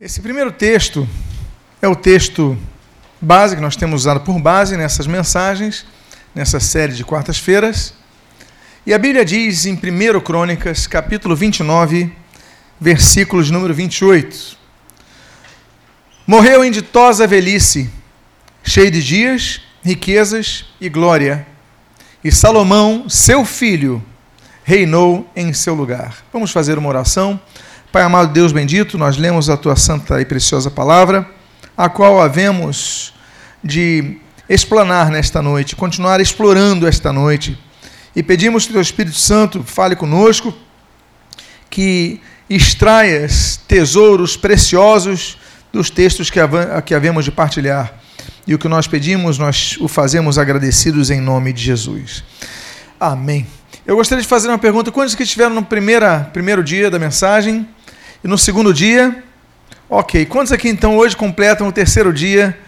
Esse primeiro texto é o texto base que nós temos usado por base nessas mensagens, nessa série de quartas-feiras. E a Bíblia diz em 1 Crônicas, capítulo 29, versículos número 28. Morreu em ditosa velhice, cheio de dias, riquezas e glória, e Salomão, seu filho, reinou em seu lugar. Vamos fazer uma oração. Pai amado Deus bendito, nós lemos a tua santa e preciosa palavra, a qual havemos de explanar nesta noite, continuar explorando esta noite. E pedimos que o Espírito Santo fale conosco, que extraias tesouros preciosos dos textos que, que havemos de partilhar. E o que nós pedimos, nós o fazemos agradecidos em nome de Jesus. Amém. Eu gostaria de fazer uma pergunta. Quantos que estiveram no primeira, primeiro dia da mensagem? E no segundo dia, ok. Quantos aqui então hoje completam o terceiro dia?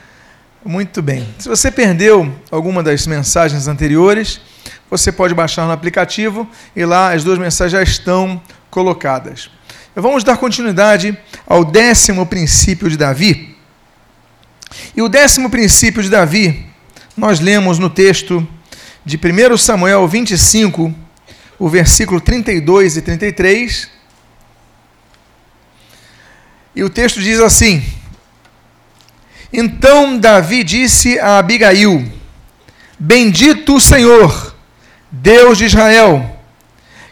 Muito bem. Se você perdeu alguma das mensagens anteriores, você pode baixar no aplicativo e lá as duas mensagens já estão colocadas. Vamos dar continuidade ao décimo princípio de Davi. E o décimo princípio de Davi, nós lemos no texto de 1 Samuel 25, o versículo 32 e 33 e o texto diz assim: Então Davi disse a Abigail: Bendito o Senhor, Deus de Israel,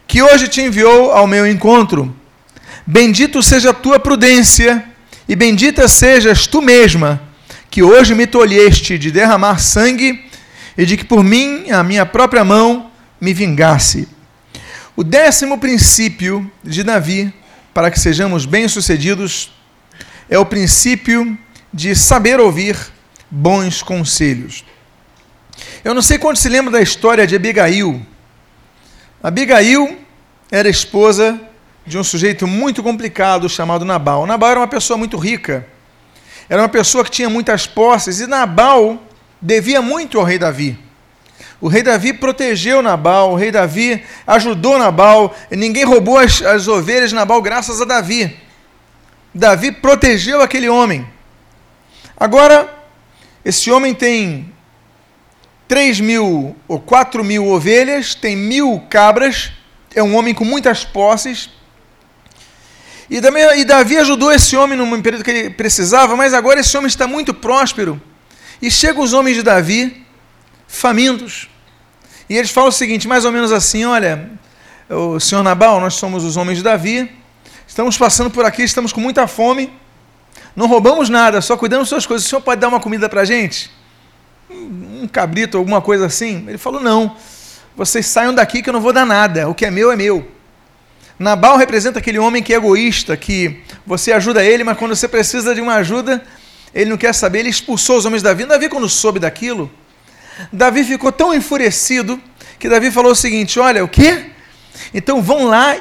que hoje te enviou ao meu encontro. Bendito seja a tua prudência, e bendita sejas tu mesma, que hoje me tolheste de derramar sangue e de que por mim, a minha própria mão, me vingasse. O décimo princípio de Davi para que sejamos bem-sucedidos é o princípio de saber ouvir bons conselhos. Eu não sei quanto se lembra da história de Abigail. Abigail era esposa de um sujeito muito complicado chamado Nabal. Nabal era uma pessoa muito rica, era uma pessoa que tinha muitas posses, e Nabal devia muito ao rei Davi. O rei Davi protegeu Nabal, o rei Davi ajudou Nabal, ninguém roubou as, as ovelhas de Nabal graças a Davi. Davi protegeu aquele homem. Agora, esse homem tem 3 mil ou 4 mil ovelhas, tem mil cabras, é um homem com muitas posses. E, também, e Davi ajudou esse homem num período que ele precisava, mas agora esse homem está muito próspero. E chegam os homens de Davi famintos. E eles falam o seguinte, mais ou menos assim: olha, o senhor Nabal, nós somos os homens de Davi, estamos passando por aqui, estamos com muita fome, não roubamos nada, só cuidamos das suas coisas. O senhor pode dar uma comida para a gente? Um cabrito, alguma coisa assim? Ele falou: não, vocês saiam daqui que eu não vou dar nada, o que é meu é meu. Nabal representa aquele homem que é egoísta, que você ajuda ele, mas quando você precisa de uma ajuda, ele não quer saber, ele expulsou os homens de Davi. Davi, quando soube daquilo, Davi ficou tão enfurecido que Davi falou o seguinte: Olha, o quê? Então vão lá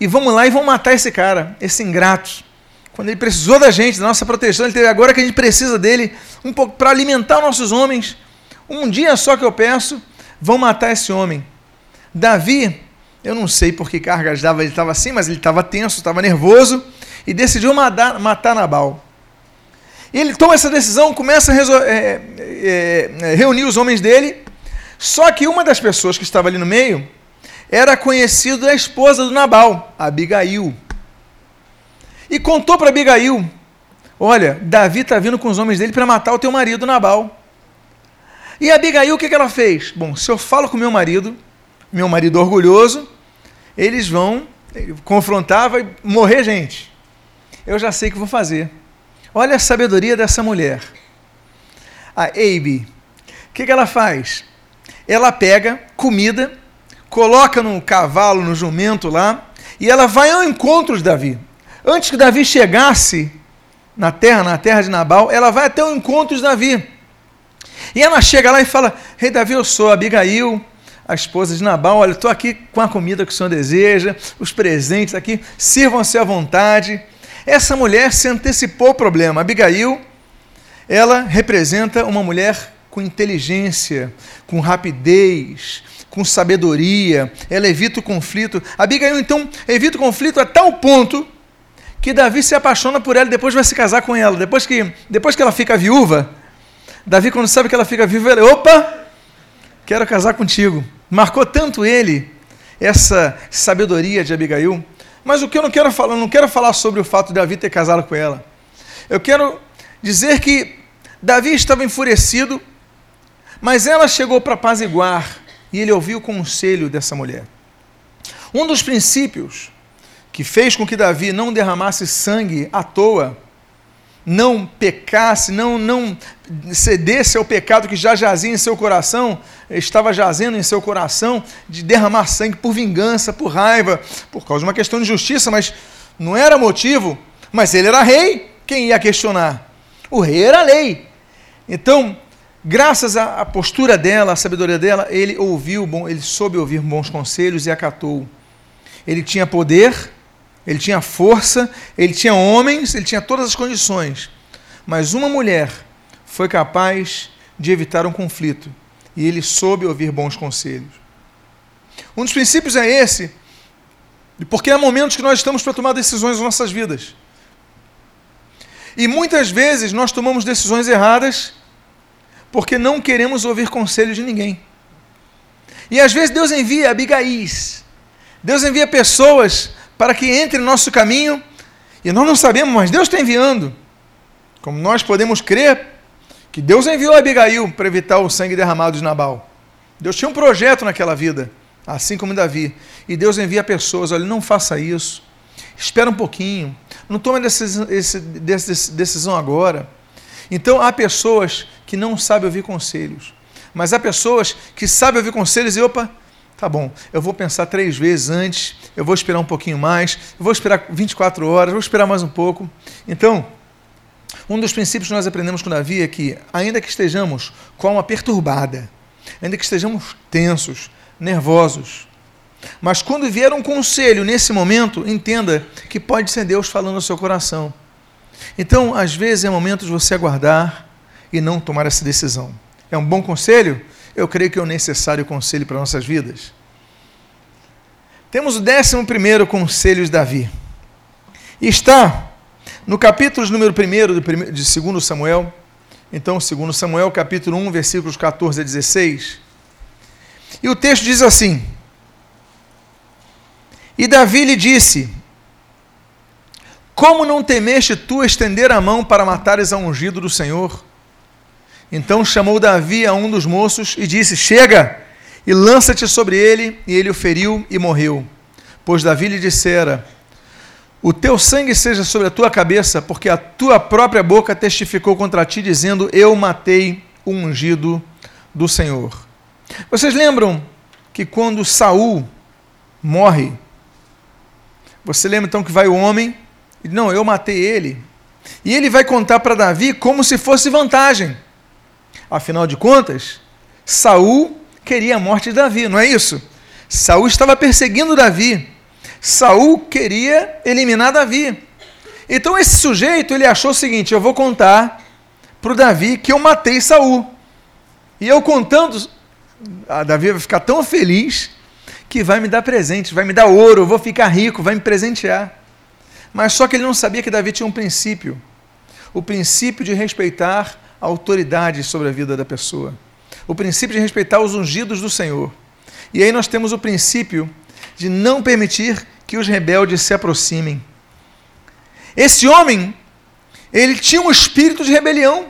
e vamos lá e vão matar esse cara, esse ingrato. Quando ele precisou da gente, da nossa proteção, ele teve agora que a gente precisa dele um pouco para alimentar os nossos homens. Um dia só que eu peço, vão matar esse homem. Davi, eu não sei por que cargas dava, ele estava assim, mas ele estava tenso, estava nervoso e decidiu matar, matar Nabal. E ele toma essa decisão, começa a é, é, é, reunir os homens dele. Só que uma das pessoas que estava ali no meio era conhecido da esposa do Nabal, Abigail. E contou para Abigail: Olha, Davi está vindo com os homens dele para matar o teu marido Nabal. E Abigail, o que, que ela fez? Bom, se eu falo com meu marido, meu marido orgulhoso, eles vão confrontar, vai morrer gente. Eu já sei o que vou fazer. Olha a sabedoria dessa mulher. A Abe. O que, que ela faz? Ela pega comida, coloca no cavalo, no jumento lá, e ela vai ao encontro de Davi. Antes que Davi chegasse na terra, na terra de Nabal, ela vai até o encontro de Davi. E ela chega lá e fala: Rei Davi, eu sou Abigail, a esposa de Nabal. Olha, estou aqui com a comida que o senhor deseja, os presentes aqui, sirvam-se à vontade. Essa mulher se antecipou ao problema. Abigail, ela representa uma mulher com inteligência, com rapidez, com sabedoria. Ela evita o conflito. Abigail, então, evita o conflito a tal ponto que Davi se apaixona por ela e depois vai se casar com ela. Depois que, depois que ela fica viúva, Davi, quando sabe que ela fica viúva, ele, opa, quero casar contigo. Marcou tanto ele essa sabedoria de Abigail. Mas o que eu não quero falar, não quero falar sobre o fato de Davi ter casado com ela. Eu quero dizer que Davi estava enfurecido, mas ela chegou para apaziguar e ele ouviu o conselho dessa mulher. Um dos princípios que fez com que Davi não derramasse sangue à toa, não pecasse, não, não cedesse ao pecado que já jazia em seu coração, estava jazendo em seu coração, de derramar sangue por vingança, por raiva, por causa de uma questão de justiça, mas não era motivo. Mas ele era rei, quem ia questionar? O rei era lei. Então, graças à postura dela, à sabedoria dela, ele ouviu, ele soube ouvir bons conselhos e acatou. Ele tinha poder, ele tinha força, ele tinha homens, ele tinha todas as condições. Mas uma mulher foi capaz de evitar um conflito e ele soube ouvir bons conselhos. Um dos princípios é esse, porque há momentos que nós estamos para tomar decisões nas nossas vidas. E muitas vezes nós tomamos decisões erradas porque não queremos ouvir conselho de ninguém. E às vezes Deus envia Abigais, Deus envia pessoas para que entre no nosso caminho, e nós não sabemos, mas Deus está enviando. Como nós podemos crer que Deus enviou Abigail para evitar o sangue derramado de Nabal. Deus tinha um projeto naquela vida, assim como Davi. E Deus envia pessoas, olha, não faça isso. Espera um pouquinho. Não tome decisão, decisão agora. Então há pessoas que não sabem ouvir conselhos. Mas há pessoas que sabem ouvir conselhos e, opa, Tá bom, eu vou pensar três vezes antes, eu vou esperar um pouquinho mais, eu vou esperar 24 horas, vou esperar mais um pouco. Então, um dos princípios que nós aprendemos com Davi é que, ainda que estejamos com a alma perturbada, ainda que estejamos tensos, nervosos, mas quando vier um conselho nesse momento, entenda que pode ser Deus falando no seu coração. Então, às vezes é momento de você aguardar e não tomar essa decisão. É um bom conselho? Eu creio que é o necessário conselho para nossas vidas. Temos o décimo primeiro conselho de Davi. Está no capítulo número 1 de 2 Samuel. Então, 2 Samuel, capítulo 1, versículos 14 a 16. E o texto diz assim: E Davi lhe disse: Como não temeste tu estender a mão para matares a ungido do Senhor? Então chamou Davi a um dos moços e disse: Chega e lança-te sobre ele. E ele o feriu e morreu. Pois Davi lhe dissera: O teu sangue seja sobre a tua cabeça, porque a tua própria boca testificou contra ti, dizendo: Eu matei o ungido do Senhor. Vocês lembram que quando Saul morre, você lembra então que vai o homem e não, eu matei ele. E ele vai contar para Davi como se fosse vantagem. Afinal de contas, Saul queria a morte de Davi, não é isso? Saul estava perseguindo Davi. Saul queria eliminar Davi. Então esse sujeito ele achou o seguinte: eu vou contar para o Davi que eu matei Saul. E eu contando, a Davi vai ficar tão feliz que vai me dar presente, vai me dar ouro, eu vou ficar rico, vai me presentear. Mas só que ele não sabia que Davi tinha um princípio: o princípio de respeitar autoridade sobre a vida da pessoa. O princípio de respeitar os ungidos do Senhor. E aí nós temos o princípio de não permitir que os rebeldes se aproximem. Esse homem, ele tinha um espírito de rebelião,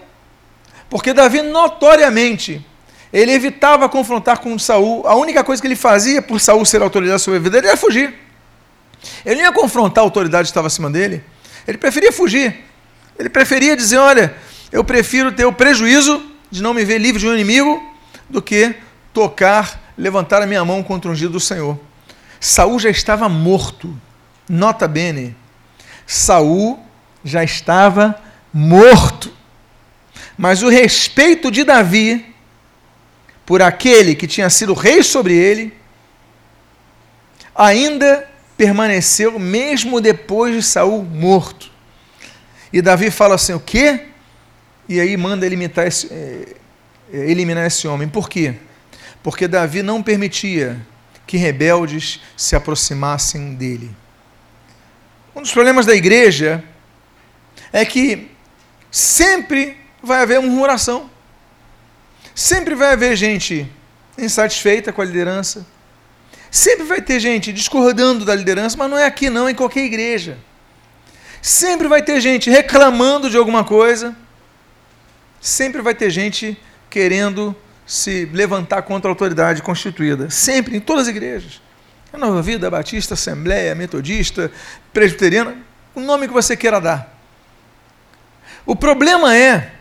porque Davi notoriamente ele evitava confrontar com Saul. A única coisa que ele fazia por Saul ser autoridade sobre a vida dele era fugir. Ele não ia confrontar a autoridade que estava acima dele. Ele preferia fugir. Ele preferia dizer: olha, eu prefiro ter o prejuízo de não me ver livre de um inimigo do que tocar, levantar a minha mão contra o ungido do Senhor. Saul já estava morto. Nota bene. Saul já estava morto. Mas o respeito de Davi por aquele que tinha sido rei sobre ele ainda permaneceu mesmo depois de Saul morto. E Davi fala assim: "O quê? E aí manda eliminar esse, é, é, eliminar esse homem. Por quê? Porque Davi não permitia que rebeldes se aproximassem dele. Um dos problemas da igreja é que sempre vai haver murmuração. Sempre vai haver gente insatisfeita com a liderança. Sempre vai ter gente discordando da liderança, mas não é aqui não, é em qualquer igreja. Sempre vai ter gente reclamando de alguma coisa. Sempre vai ter gente querendo se levantar contra a autoridade constituída. Sempre, em todas as igrejas. A Nova Vida, Batista, Assembleia, Metodista, Presbiteriana, o nome que você queira dar. O problema é,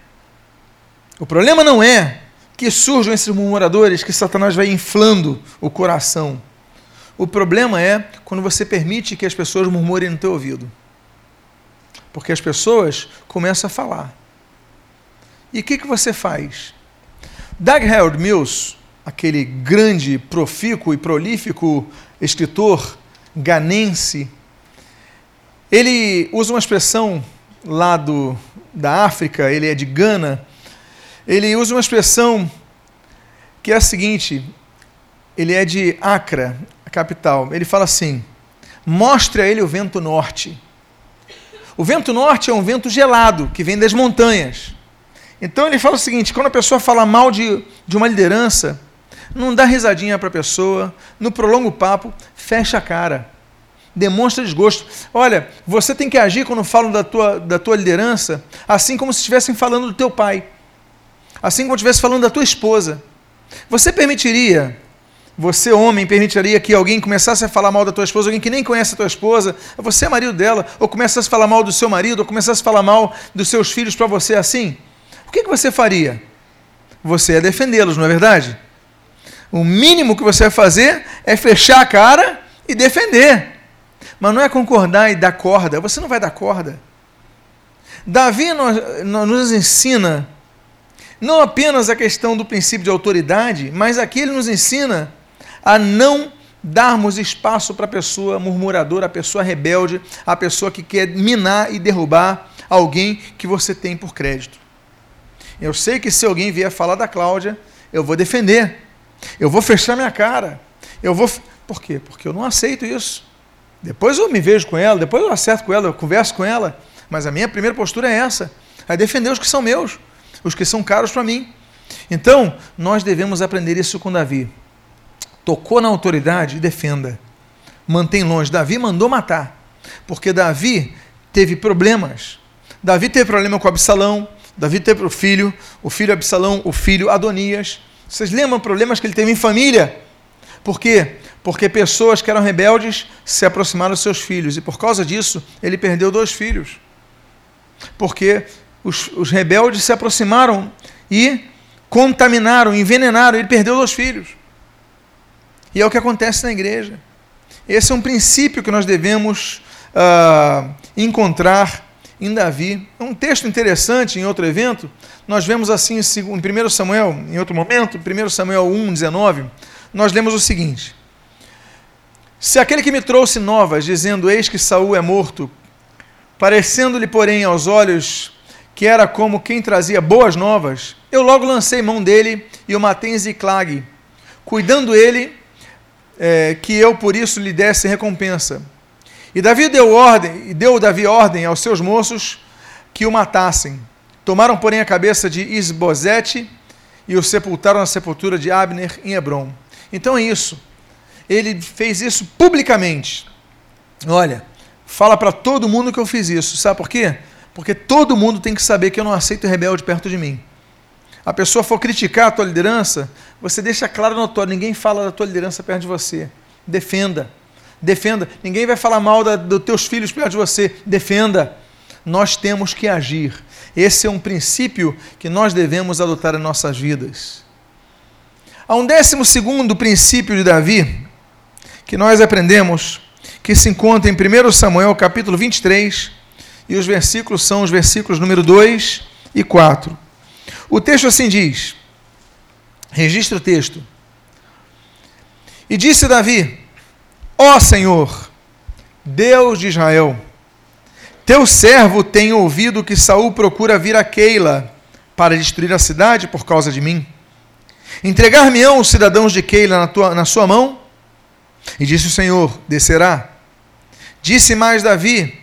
o problema não é que surjam esses murmuradores que Satanás vai inflando o coração. O problema é quando você permite que as pessoas murmurem no teu ouvido. Porque as pessoas começam a falar. E o que, que você faz? Doug Harold Mills, aquele grande, profícuo e prolífico escritor ganense, ele usa uma expressão lá do, da África, ele é de Gana, ele usa uma expressão que é a seguinte, ele é de Accra, a capital. Ele fala assim: mostre a ele o vento norte. O vento norte é um vento gelado que vem das montanhas. Então ele fala o seguinte: quando a pessoa fala mal de, de uma liderança, não dá risadinha para a pessoa, no prolonga o papo, fecha a cara, demonstra desgosto. Olha, você tem que agir quando falam da tua, da tua liderança, assim como se estivessem falando do teu pai, assim como estivesse falando da tua esposa. Você permitiria você, homem, permitiria que alguém começasse a falar mal da tua esposa, alguém que nem conhece a tua esposa, você é marido dela, ou começasse a falar mal do seu marido, ou começasse a falar mal dos seus filhos para você assim? O que, que você faria? Você ia defendê-los, não é verdade? O mínimo que você vai fazer é fechar a cara e defender. Mas não é concordar e dar corda. Você não vai dar corda. Davi nos, nos ensina não apenas a questão do princípio de autoridade, mas aqui ele nos ensina a não darmos espaço para a pessoa murmuradora, a pessoa rebelde, a pessoa que quer minar e derrubar alguém que você tem por crédito. Eu sei que se alguém vier falar da Cláudia, eu vou defender. Eu vou fechar minha cara. Eu vou. Por quê? Porque eu não aceito isso. Depois eu me vejo com ela, depois eu acerto com ela, eu converso com ela. Mas a minha primeira postura é essa: é defender os que são meus, os que são caros para mim. Então, nós devemos aprender isso com Davi tocou na autoridade, defenda. Mantém longe. Davi mandou matar, porque Davi teve problemas. Davi teve problema com Absalão, Davi teve o filho, o filho Absalão, o filho Adonias. Vocês lembram problemas que ele teve em família? Por quê? Porque pessoas que eram rebeldes se aproximaram dos seus filhos e por causa disso ele perdeu dois filhos. Porque os, os rebeldes se aproximaram e contaminaram, envenenaram, ele perdeu dois filhos. E é o que acontece na igreja. Esse é um princípio que nós devemos uh, encontrar em Davi. É um texto interessante em outro evento. Nós vemos assim em 1 Samuel, em outro momento, 1 Samuel 1, 19, nós lemos o seguinte: Se aquele que me trouxe novas, dizendo: Eis que Saul é morto, parecendo-lhe, porém, aos olhos que era como quem trazia boas novas, eu logo lancei mão dele e o matei em Ziclag, cuidando ele é, que eu por isso lhe desse recompensa. E Davi deu ordem, e deu Davi ordem aos seus moços que o matassem. Tomaram, porém, a cabeça de Isbosete e o sepultaram na sepultura de Abner em Hebron. Então é isso. Ele fez isso publicamente. Olha, fala para todo mundo que eu fiz isso. Sabe por quê? Porque todo mundo tem que saber que eu não aceito rebelde perto de mim. A pessoa for criticar a tua liderança, você deixa claro notório, ninguém fala da tua liderança perto de você. Defenda. Defenda. Ninguém vai falar mal da, dos teus filhos perto de você. Defenda. Nós temos que agir. Esse é um princípio que nós devemos adotar em nossas vidas. Há um décimo segundo princípio de Davi que nós aprendemos, que se encontra em 1 Samuel capítulo 23, e os versículos são os versículos número 2 e 4. O texto assim diz: Registra o texto. E disse Davi: Ó Senhor, Deus de Israel, teu servo tem ouvido que Saul procura vir a Keila para destruir a cidade por causa de mim. Entregar-me-ão os cidadãos de Keila na, tua, na sua mão? E disse o Senhor: Descerá. Disse mais Davi: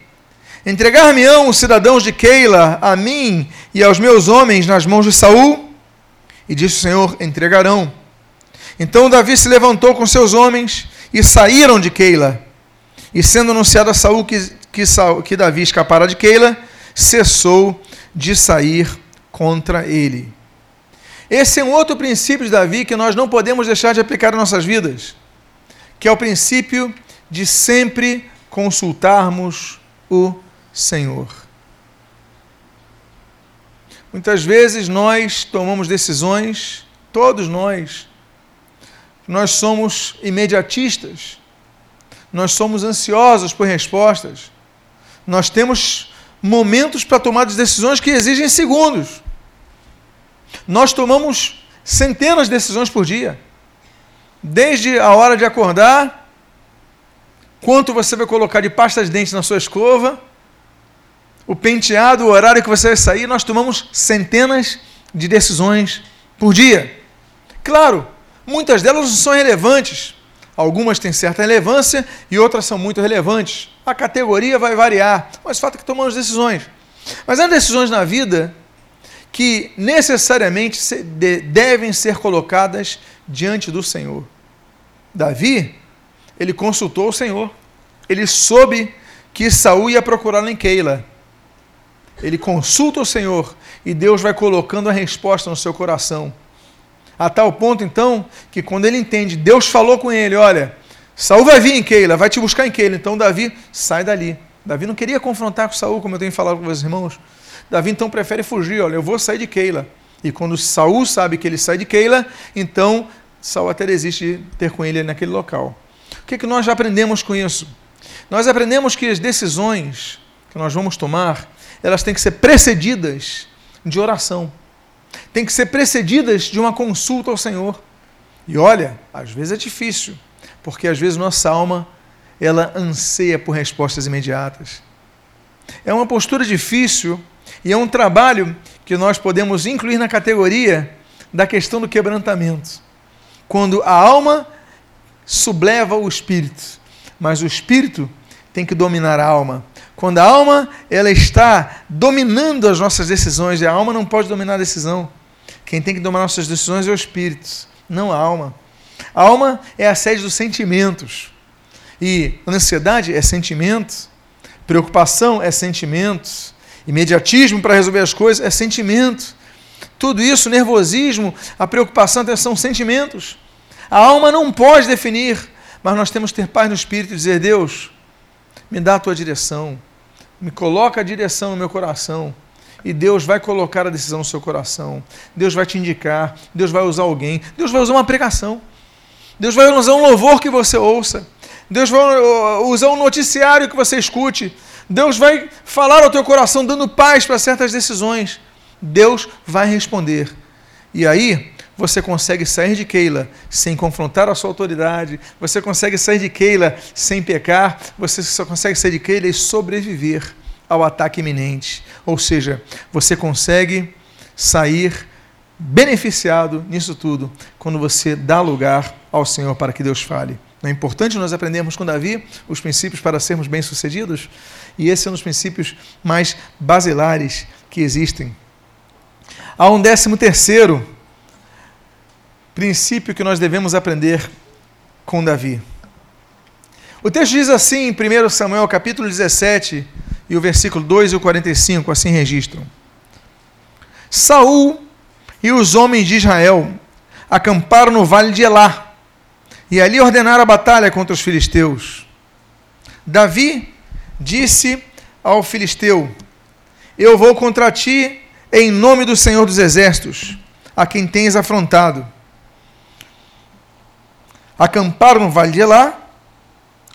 Entregar-me-ão os cidadãos de Keila a mim e aos meus homens nas mãos de Saul? E disse o Senhor: Entregarão. Então Davi se levantou com seus homens e saíram de Keila. E sendo anunciado a Saul que, que, que Davi escapara de Keila, cessou de sair contra ele. Esse é um outro princípio de Davi que nós não podemos deixar de aplicar em nossas vidas, que é o princípio de sempre consultarmos o Senhor. Muitas vezes nós tomamos decisões, todos nós, nós somos imediatistas, nós somos ansiosos por respostas, nós temos momentos para tomar decisões que exigem segundos. Nós tomamos centenas de decisões por dia. Desde a hora de acordar, quanto você vai colocar de pasta de dente na sua escova, o penteado, o horário que você vai sair, nós tomamos centenas de decisões por dia. Claro, muitas delas não são relevantes. Algumas têm certa relevância e outras são muito relevantes. A categoria vai variar, mas o fato é que tomamos decisões. Mas há decisões na vida que necessariamente devem ser colocadas diante do Senhor. Davi, ele consultou o Senhor. Ele soube que Saul ia procurá-lo em Keila. Ele consulta o Senhor e Deus vai colocando a resposta no seu coração. A tal ponto, então, que quando ele entende, Deus falou com ele: olha, Saul vai vir em Keila, vai te buscar em Keila. Então Davi sai dali. Davi não queria confrontar com Saul, como eu tenho falado com meus irmãos. Davi então prefere fugir, olha, eu vou sair de Keila. E quando Saul sabe que ele sai de Keila, então Saul até desiste de ter com ele naquele local. O que, é que nós já aprendemos com isso? Nós aprendemos que as decisões que nós vamos tomar, elas têm que ser precedidas de oração tem que ser precedidas de uma consulta ao Senhor. E olha, às vezes é difícil, porque às vezes nossa alma ela anseia por respostas imediatas. É uma postura difícil e é um trabalho que nós podemos incluir na categoria da questão do quebrantamento. Quando a alma subleva o espírito, mas o espírito tem que dominar a alma. Quando a alma ela está dominando as nossas decisões, e a alma não pode dominar a decisão. Quem tem que dominar nossas decisões é o espírito, não a alma. A alma é a sede dos sentimentos. E ansiedade é sentimento, preocupação é sentimento, imediatismo para resolver as coisas é sentimento. Tudo isso, nervosismo, a preocupação são sentimentos. A alma não pode definir, mas nós temos que ter paz no espírito e dizer: Deus, me dá a tua direção me coloca a direção no meu coração. E Deus vai colocar a decisão no seu coração. Deus vai te indicar. Deus vai usar alguém. Deus vai usar uma pregação. Deus vai usar um louvor que você ouça. Deus vai uh, usar um noticiário que você escute. Deus vai falar ao teu coração, dando paz para certas decisões. Deus vai responder. E aí, você consegue sair de Keila sem confrontar a sua autoridade, você consegue sair de Keila sem pecar, você só consegue sair de Keila e sobreviver ao ataque iminente. Ou seja, você consegue sair beneficiado nisso tudo quando você dá lugar ao Senhor para que Deus fale. É importante nós aprendermos com Davi os princípios para sermos bem-sucedidos? E esse é um dos princípios mais basilares que existem. Há um décimo terceiro princípio que nós devemos aprender com Davi. O texto diz assim em 1 Samuel capítulo 17 e o versículo 2 e o 45, assim registram. Saul e os homens de Israel acamparam no vale de Elá e ali ordenaram a batalha contra os filisteus. Davi disse ao filisteu: Eu vou contra ti em nome do Senhor dos exércitos, a quem tens afrontado acamparam no vale de Elá,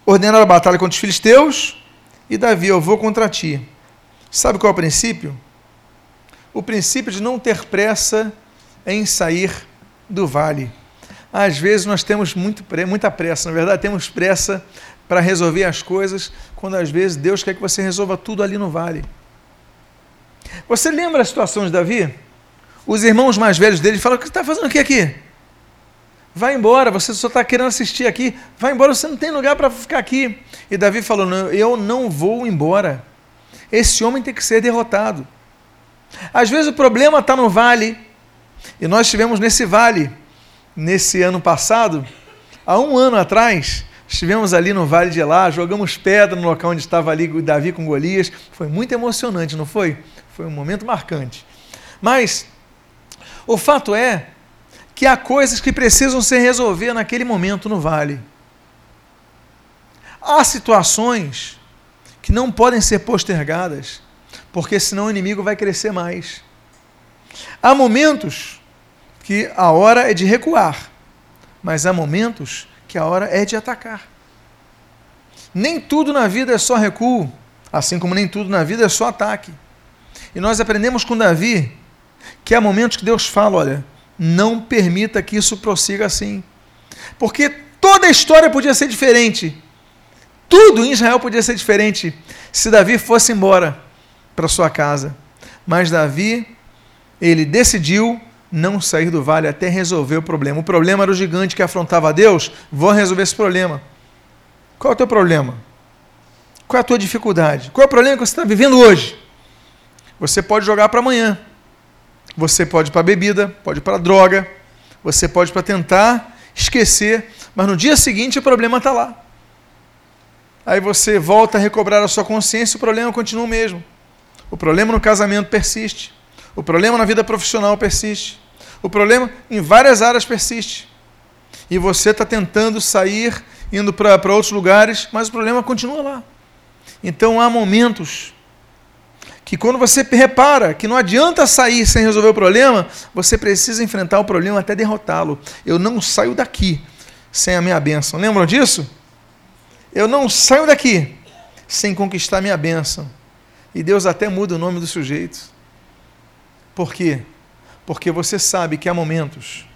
ordenaram a batalha contra os filisteus, e Davi, eu vou contra ti. Sabe qual é o princípio? O princípio de não ter pressa em sair do vale. Às vezes nós temos muito, muita pressa, na verdade, temos pressa para resolver as coisas, quando às vezes Deus quer que você resolva tudo ali no vale. Você lembra a situação de Davi? Os irmãos mais velhos dele falaram: O que está fazendo aqui? aqui? Vai embora, você só está querendo assistir aqui. Vai embora, você não tem lugar para ficar aqui. E Davi falou: não, Eu não vou embora. esse homem tem que ser derrotado. Às vezes o problema está no vale, e nós estivemos nesse vale, nesse ano passado, há um ano atrás, estivemos ali no Vale de Elá, jogamos pedra no local onde estava ali Davi com Golias, foi muito emocionante, não foi? Foi um momento marcante. Mas o fato é que há coisas que precisam ser resolvidas naquele momento no vale. Há situações que não podem ser postergadas, porque senão o inimigo vai crescer mais. Há momentos que a hora é de recuar, mas há momentos que a hora é de atacar. Nem tudo na vida é só recuo, assim como nem tudo na vida é só ataque. E nós aprendemos com Davi que há momentos que Deus fala: olha, não permita que isso prossiga assim. Porque toda a história podia ser diferente, tudo em Israel podia ser diferente se Davi fosse embora para sua casa. Mas Davi, ele decidiu não sair do vale até resolver o problema. O problema era o gigante que afrontava Deus. Vou resolver esse problema. Qual é o teu problema? Qual é a tua dificuldade? Qual é o problema que você está vivendo hoje? Você pode jogar para amanhã. Você pode ir para bebida, pode ir para droga, você pode ir para tentar esquecer, mas no dia seguinte o problema está lá. Aí você volta a recobrar a sua consciência e o problema continua o mesmo. O problema no casamento persiste. O problema na vida profissional persiste. O problema em várias áreas persiste. E você está tentando sair, indo para outros lugares, mas o problema continua lá. Então há momentos que quando você repara que não adianta sair sem resolver o problema, você precisa enfrentar o problema até derrotá-lo. Eu não saio daqui sem a minha bênção. Lembram disso? Eu não saio daqui sem conquistar minha bênção. E Deus até muda o nome do sujeito. Por quê? Porque você sabe que há momentos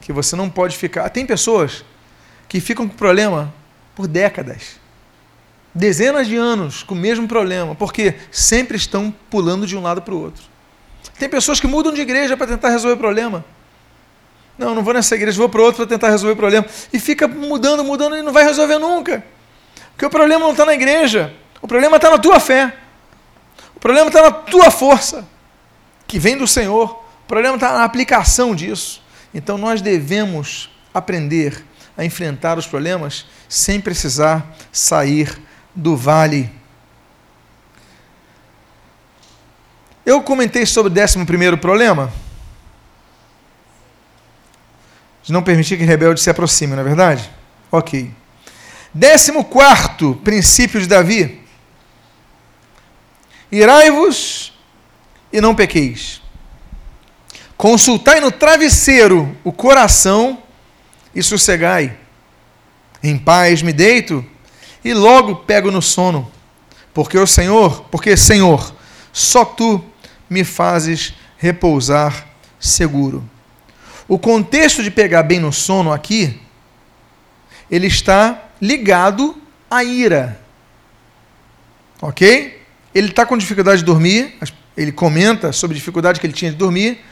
que você não pode ficar. Tem pessoas que ficam com problema por décadas, dezenas de anos com o mesmo problema, porque sempre estão pulando de um lado para o outro. Tem pessoas que mudam de igreja para tentar resolver o problema. Não, não vou nessa igreja, vou para outra para tentar resolver o problema. E fica mudando, mudando e não vai resolver nunca. Porque o problema não está na igreja, o problema está na tua fé, o problema está na tua força, que vem do Senhor, o problema está na aplicação disso. Então nós devemos aprender a enfrentar os problemas sem precisar sair do vale. Eu comentei sobre o décimo primeiro problema. De não permitir que rebelde se aproxime, não é verdade? Ok. Décimo quarto princípio de Davi: Irai-vos e não pequeis. Consultai no travesseiro o coração e sossegai. Em paz me deito e logo pego no sono, porque o Senhor, porque Senhor, só tu me fazes repousar seguro. O contexto de pegar bem no sono aqui, ele está ligado à ira. Ok? Ele está com dificuldade de dormir, ele comenta sobre a dificuldade que ele tinha de dormir,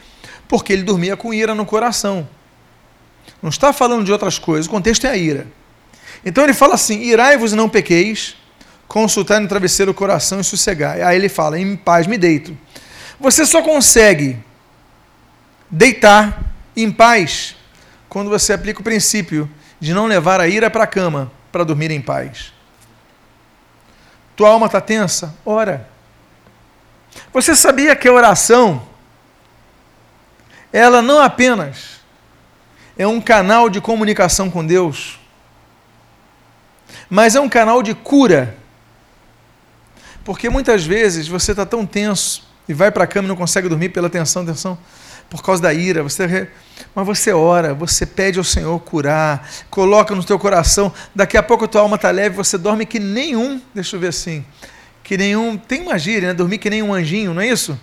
porque ele dormia com ira no coração. Não está falando de outras coisas, o contexto é a ira. Então ele fala assim: irai-vos e não pequeis, consultai no travesseiro o coração e sossegai. Aí ele fala: em paz me deito. Você só consegue deitar em paz quando você aplica o princípio de não levar a ira para a cama para dormir em paz. Tua alma está tensa? Ora. Você sabia que a oração, ela não apenas é um canal de comunicação com Deus, mas é um canal de cura. Porque muitas vezes você está tão tenso e vai para a cama e não consegue dormir pela tensão, tensão por causa da ira, você mas você ora, você pede ao Senhor curar, coloca no teu coração, daqui a pouco a tua alma está leve, você dorme que nenhum, deixa eu ver assim, que nenhum, tem uma gíria, né? dormir que nem um anjinho, não é isso?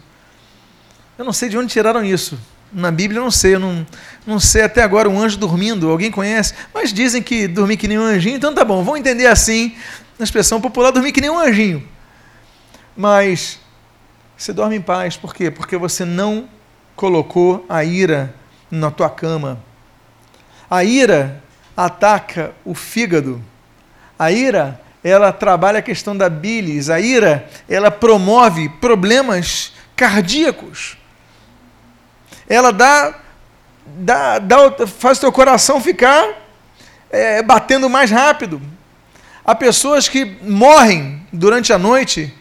Eu não sei de onde tiraram isso. Na Bíblia eu não sei, eu não, não sei até agora um anjo dormindo, alguém conhece, mas dizem que dormir que nem um anjinho, então tá bom, vamos entender assim, na expressão popular, dormir que nem um anjinho. Mas você dorme em paz, por quê? Porque você não colocou a ira na tua cama. A ira ataca o fígado. A ira, ela trabalha a questão da bilis. A ira, ela promove problemas cardíacos. Ela dá, dá, dá faz teu coração ficar é, batendo mais rápido. Há pessoas que morrem durante a noite,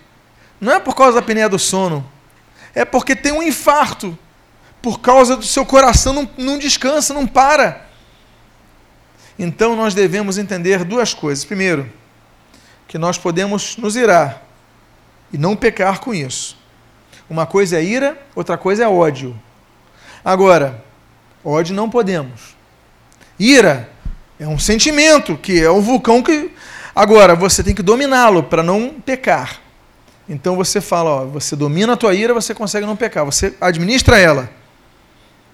não é por causa da apneia do sono, é porque tem um infarto, por causa do seu coração não, não descansa, não para. Então nós devemos entender duas coisas. Primeiro, que nós podemos nos irar e não pecar com isso. Uma coisa é ira, outra coisa é ódio. Agora, ódio não podemos. Ira é um sentimento que é um vulcão que. Agora, você tem que dominá-lo para não pecar. Então você fala, ó, você domina a tua ira, você consegue não pecar. Você administra ela.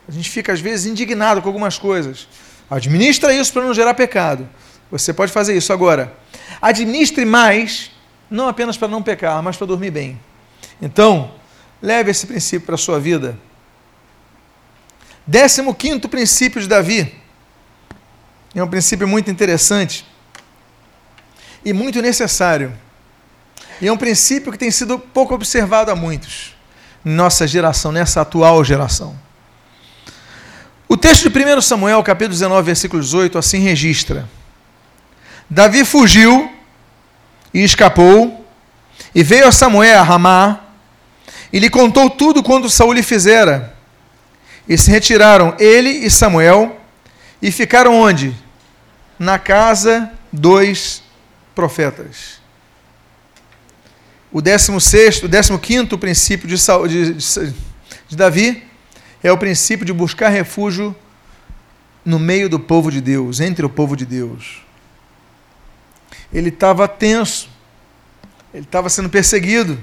A gente fica às vezes indignado com algumas coisas. Administra isso para não gerar pecado. Você pode fazer isso agora. Administre mais, não apenas para não pecar, mas para dormir bem. Então, leve esse princípio para a sua vida. Décimo quinto princípio de Davi. É um princípio muito interessante e muito necessário. E é um princípio que tem sido pouco observado a muitos, nossa geração, nessa atual geração. O texto de 1 Samuel, capítulo 19, versículo 18, assim registra: Davi fugiu e escapou, e veio a Samuel a Ramá, e lhe contou tudo quanto Saul lhe fizera. E se retiraram ele e Samuel, e ficaram onde? Na casa dos profetas. O 16, o 15 princípio de, de, de, de Davi é o princípio de buscar refúgio no meio do povo de Deus, entre o povo de Deus. Ele estava tenso, ele estava sendo perseguido.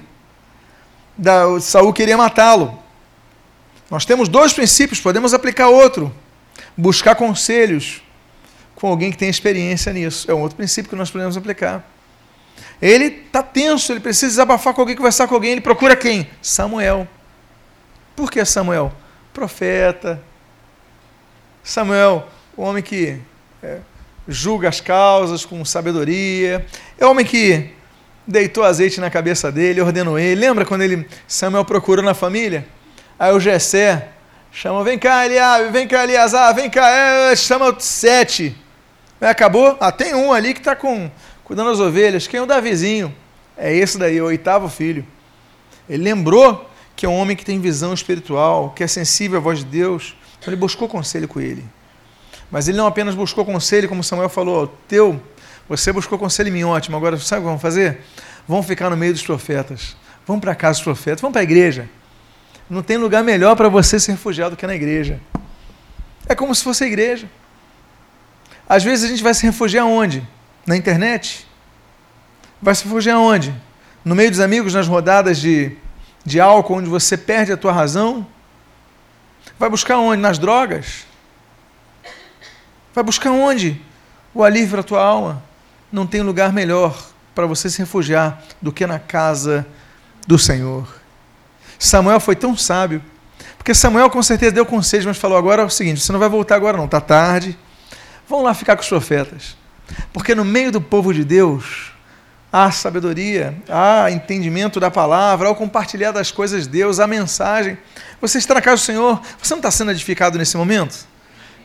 Da, Saul queria matá-lo. Nós temos dois princípios, podemos aplicar outro. Buscar conselhos com alguém que tem experiência nisso. É um outro princípio que nós podemos aplicar. Ele está tenso, ele precisa desabafar com alguém, conversar com alguém. Ele procura quem? Samuel. Por que Samuel? profeta. Samuel, o homem que é, julga as causas com sabedoria. É o homem que deitou azeite na cabeça dele, ordenou ele. Lembra quando ele Samuel procurou na família? Aí o Jessé chama, vem cá, Eliabe, vem cá, Eliasar, vem cá, é, chama sete. Acabou? Ah, tem um ali que está cuidando das ovelhas. Quem é o Davizinho? É esse daí, o oitavo filho. Ele lembrou que é um homem que tem visão espiritual, que é sensível à voz de Deus. Então ele buscou conselho com ele. Mas ele não apenas buscou conselho, como Samuel falou, teu, você buscou conselho em mim, ótimo. Agora, sabe o que vamos fazer? Vamos ficar no meio dos profetas. Vamos para casa dos profetas, vamos para a igreja. Não tem lugar melhor para você se refugiar do que na igreja. É como se fosse a igreja. Às vezes a gente vai se refugiar onde? Na internet? Vai se refugiar onde? No meio dos amigos, nas rodadas de de álcool onde você perde a tua razão? Vai buscar onde? Nas drogas? Vai buscar onde? O alívio para a tua alma. Não tem lugar melhor para você se refugiar do que na casa do Senhor. Samuel foi tão sábio, porque Samuel com certeza deu conselho, mas falou agora é o seguinte: você não vai voltar agora não, está tarde. Vamos lá ficar com os profetas. Porque no meio do povo de Deus, há sabedoria, há entendimento da palavra, ao compartilhar das coisas de Deus, a mensagem. Você está na casa do Senhor, você não está sendo edificado nesse momento?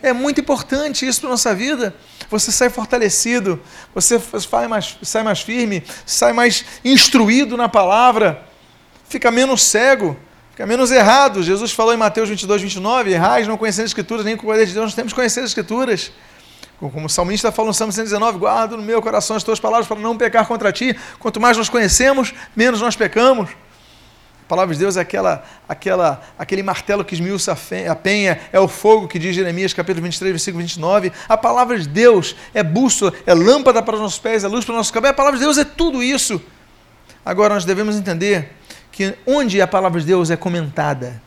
É muito importante isso para a nossa vida. Você sai fortalecido, você sai mais, sai mais firme, sai mais instruído na palavra, fica menos cego, fica menos errado. Jesus falou em Mateus 22, 29, errais não conhecendo as escrituras, nem com o poder de Deus, nós temos que conhecer as escrituras. Como o salmista fala no Salmo 119, guardo no meu coração as tuas palavras para não pecar contra ti. Quanto mais nós conhecemos, menos nós pecamos. A palavra de Deus é aquela, aquela, aquele martelo que esmiuça a penha, é o fogo que diz Jeremias capítulo 23, versículo 29. A palavra de Deus é bússola, é lâmpada para os nossos pés, é luz para os nossos cabelos. A palavra de Deus é tudo isso. Agora nós devemos entender que onde a palavra de Deus é comentada,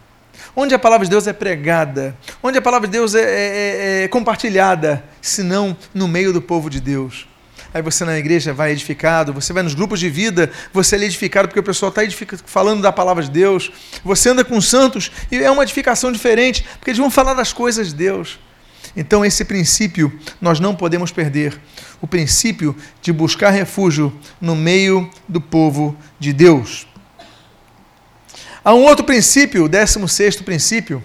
Onde a palavra de Deus é pregada? Onde a palavra de Deus é, é, é, é compartilhada? Senão no meio do povo de Deus. Aí você na igreja vai edificado, você vai nos grupos de vida, você é edificado porque o pessoal está falando da palavra de Deus. Você anda com santos e é uma edificação diferente, porque eles vão falar das coisas de Deus. Então, esse princípio nós não podemos perder. O princípio de buscar refúgio no meio do povo de Deus. Há um outro princípio, o 16 princípio,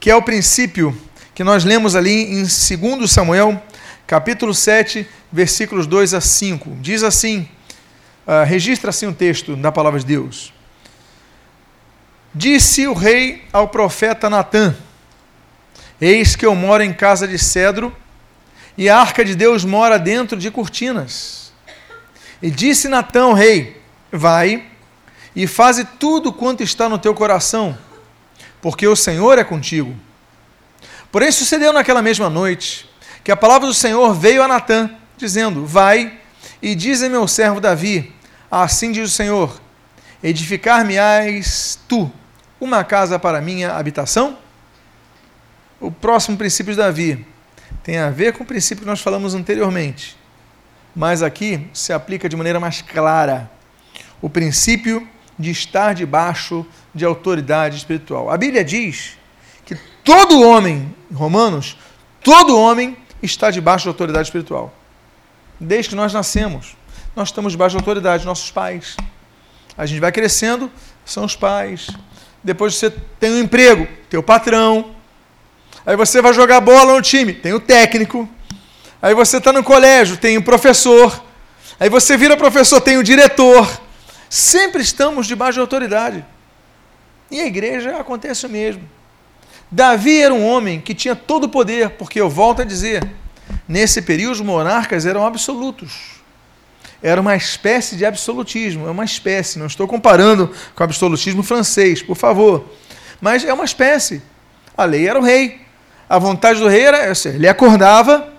que é o princípio que nós lemos ali em 2 Samuel, capítulo 7, versículos 2 a 5. Diz assim: uh, registra assim o texto da palavra de Deus. Disse o rei ao profeta Natã: Eis que eu moro em casa de cedro, e a arca de Deus mora dentro de cortinas. E disse Natã ao rei: Vai e faze tudo quanto está no teu coração, porque o Senhor é contigo. Porém, sucedeu naquela mesma noite que a palavra do Senhor veio a Natã, dizendo: Vai e diz a meu servo Davi: Assim diz o Senhor: Edificar-me-ás tu uma casa para minha habitação? O próximo princípio de Davi tem a ver com o princípio que nós falamos anteriormente, mas aqui se aplica de maneira mais clara. O princípio de estar debaixo de autoridade espiritual. A Bíblia diz que todo homem, Romanos, todo homem está debaixo de autoridade espiritual. Desde que nós nascemos, nós estamos debaixo de autoridade, nossos pais. A gente vai crescendo, são os pais, depois você tem um emprego, tem o patrão. Aí você vai jogar bola no time, tem o técnico. Aí você está no colégio, tem o professor. Aí você vira professor, tem o diretor. Sempre estamos debaixo de autoridade. E a igreja acontece o mesmo. Davi era um homem que tinha todo o poder, porque eu volto a dizer, nesse período os monarcas eram absolutos era uma espécie de absolutismo, é uma espécie, não estou comparando com o absolutismo francês, por favor, mas é uma espécie. A lei era o rei, a vontade do rei era, ele acordava,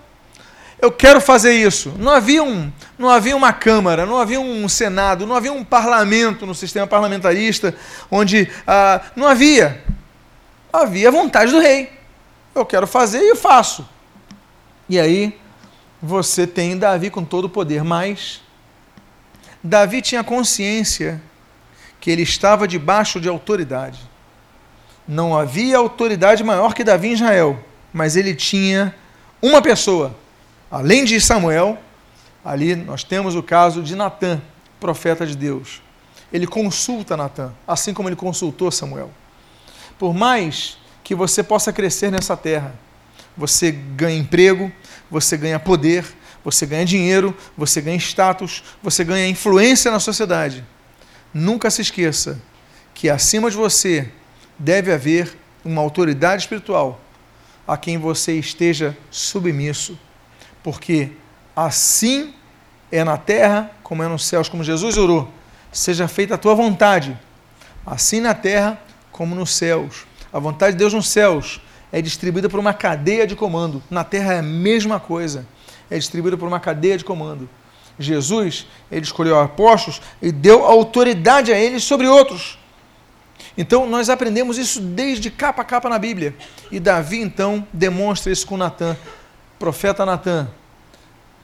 eu quero fazer isso. Não havia, um, não havia uma Câmara, não havia um Senado, não havia um parlamento no sistema parlamentarista, onde ah, não havia. Havia a vontade do rei. Eu quero fazer e eu faço. E aí você tem Davi com todo o poder, mas Davi tinha consciência que ele estava debaixo de autoridade. Não havia autoridade maior que Davi em Israel, mas ele tinha uma pessoa, além de Samuel, ali nós temos o caso de Natã, profeta de Deus. Ele consulta Natã, assim como ele consultou Samuel. Por mais que você possa crescer nessa terra, você ganha emprego, você ganha poder, você ganha dinheiro, você ganha status, você ganha influência na sociedade. Nunca se esqueça que acima de você deve haver uma autoridade espiritual a quem você esteja submisso, porque assim é na terra como é nos céus, como Jesus orou. Seja feita a tua vontade, assim na terra como nos céus. A vontade de Deus nos céus é distribuída por uma cadeia de comando. Na terra é a mesma coisa é distribuída por uma cadeia de comando. Jesus, ele escolheu apóstolos e deu autoridade a eles sobre outros. Então, nós aprendemos isso desde capa a capa na Bíblia. E Davi, então, demonstra isso com Natan, profeta Natan.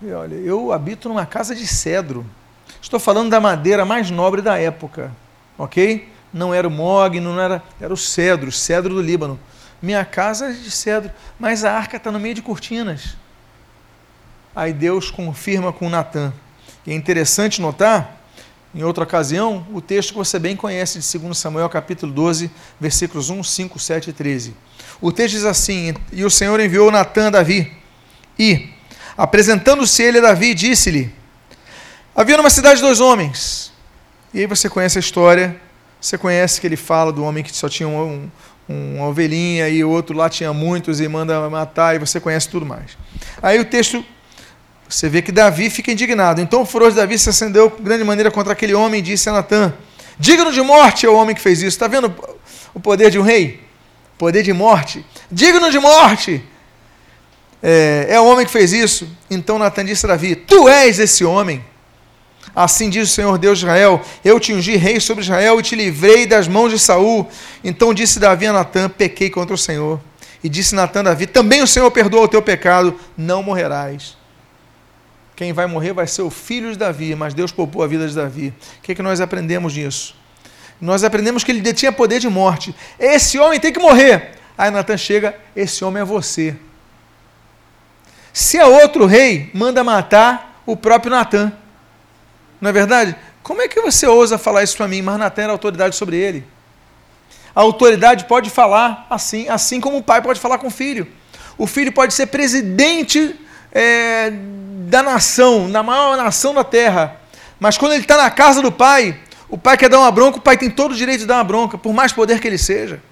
Olha, eu habito numa casa de cedro. Estou falando da madeira mais nobre da época, ok? Não era o mogno, não era, era o cedro, cedro do Líbano. Minha casa é de cedro, mas a arca está no meio de cortinas. Aí Deus confirma com Natan. E é interessante notar, em outra ocasião, o texto que você bem conhece de 2 Samuel, capítulo 12, versículos 1, 5, 7 e 13. O texto diz assim: E o Senhor enviou Natan a Davi, e, apresentando-se ele a Davi, disse-lhe: Havia numa cidade dois homens. E aí você conhece a história, você conhece que ele fala do homem que só tinha um, um, uma ovelhinha e o outro lá tinha muitos e manda matar, e você conhece tudo mais. Aí o texto você vê que Davi fica indignado. Então o furor de Davi se acendeu de grande maneira contra aquele homem e disse a Natã: Digno de morte é o homem que fez isso. Está vendo o poder de um rei? Poder de morte. Digno de morte é, é o homem que fez isso. Então Natan disse a Davi: Tu és esse homem. Assim diz o Senhor Deus de Israel: Eu te ungi rei sobre Israel e te livrei das mãos de Saul. Então disse Davi a Natã: Pequei contra o Senhor. E disse Natã a Davi: Também o Senhor perdoa o teu pecado, não morrerás quem vai morrer vai ser o filho de Davi, mas Deus poupou a vida de Davi. O que, é que nós aprendemos disso? Nós aprendemos que ele detinha poder de morte. Esse homem tem que morrer. Aí Natan chega, esse homem é você. Se é outro rei, manda matar o próprio Natan. Não é verdade? Como é que você ousa falar isso para mim? Mas Natan era autoridade sobre ele. A autoridade pode falar assim, assim como o pai pode falar com o filho. O filho pode ser presidente é, da nação, da maior nação da terra. Mas quando ele está na casa do pai, o pai quer dar uma bronca, o pai tem todo o direito de dar uma bronca, por mais poder que ele seja.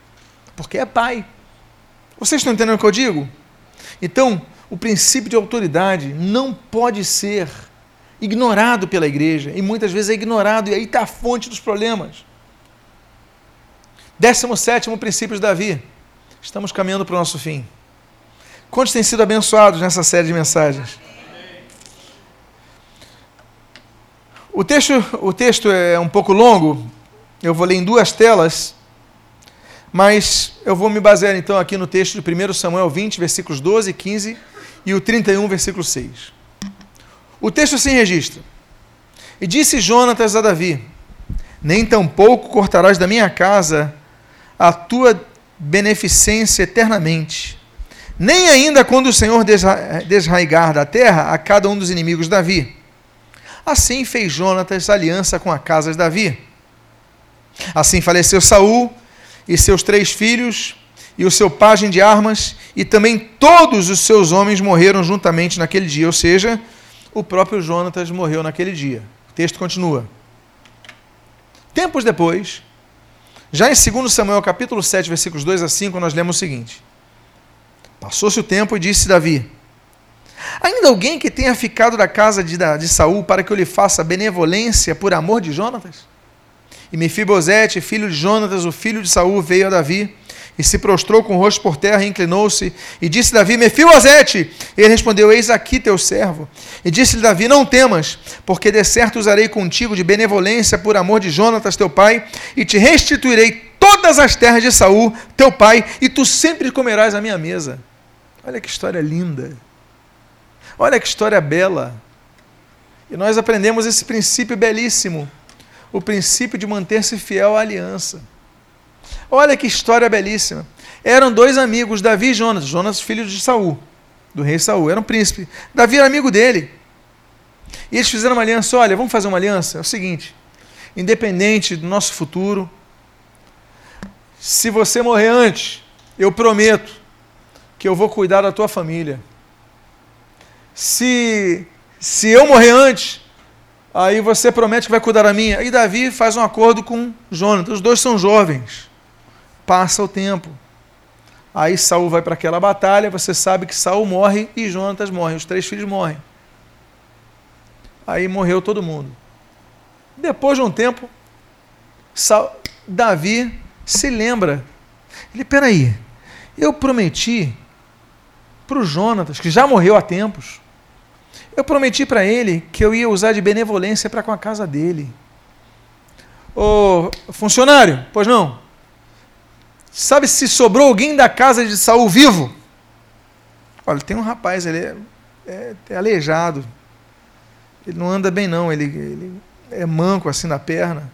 Porque é pai. Vocês estão entendendo o que eu digo? Então, o princípio de autoridade não pode ser ignorado pela igreja, e muitas vezes é ignorado, e aí está a fonte dos problemas. 17 princípio de Davi. Estamos caminhando para o nosso fim. Quantos têm sido abençoados nessa série de mensagens? O texto, o texto é um pouco longo, eu vou ler em duas telas, mas eu vou me basear então aqui no texto de 1 Samuel 20, versículos 12 e 15 e o 31, versículo 6. O texto assim registra: E disse Jonatas a Davi: Nem tampouco cortarás da minha casa a tua beneficência eternamente, nem ainda quando o Senhor desraigar da terra a cada um dos inimigos de Davi. Assim fez Jonatas aliança com a casa de Davi. Assim faleceu Saul e seus três filhos e o seu pajem de armas e também todos os seus homens morreram juntamente naquele dia, ou seja, o próprio Jonatas morreu naquele dia. O texto continua. Tempos depois, já em 2 Samuel capítulo 7, versículos 2 a 5, nós lemos o seguinte: Passou-se o tempo e disse Davi: Ainda alguém que tenha ficado da casa de, de Saul para que eu lhe faça benevolência por amor de Jonatas? E Mefibosete, filho de Jonatas, o filho de Saul, veio a Davi e se prostrou com o rosto por terra, inclinou-se e disse Davi: Mefibosete! Ele respondeu: Eis aqui teu servo. E disse-lhe Davi: Não temas, porque de certo usarei contigo de benevolência por amor de Jonatas teu pai, e te restituirei todas as terras de Saul teu pai, e tu sempre comerás a minha mesa. Olha que história linda. Olha que história bela. E nós aprendemos esse princípio belíssimo, o princípio de manter-se fiel à aliança. Olha que história belíssima. Eram dois amigos, Davi e Jonas. Jonas, filho de Saul, do rei Saul, era um príncipe. Davi era amigo dele. E eles fizeram uma aliança. Olha, vamos fazer uma aliança? É o seguinte: independente do nosso futuro, se você morrer antes, eu prometo que eu vou cuidar da tua família. Se, se eu morrer antes, aí você promete que vai cuidar da minha. E Davi faz um acordo com Jonas. Os dois são jovens. Passa o tempo. Aí Saul vai para aquela batalha, você sabe que Saul morre e Jonatas morre, os três filhos morrem. Aí morreu todo mundo. Depois de um tempo, Saul, Davi se lembra. Ele, peraí, eu prometi para o Jonatas, que já morreu há tempos, eu prometi para ele que eu ia usar de benevolência para com a casa dele. Ô funcionário, pois não? Sabe se sobrou alguém da casa de Saul vivo? Olha, tem um rapaz, ele é, é, é aleijado. Ele não anda bem não, ele, ele é manco assim na perna.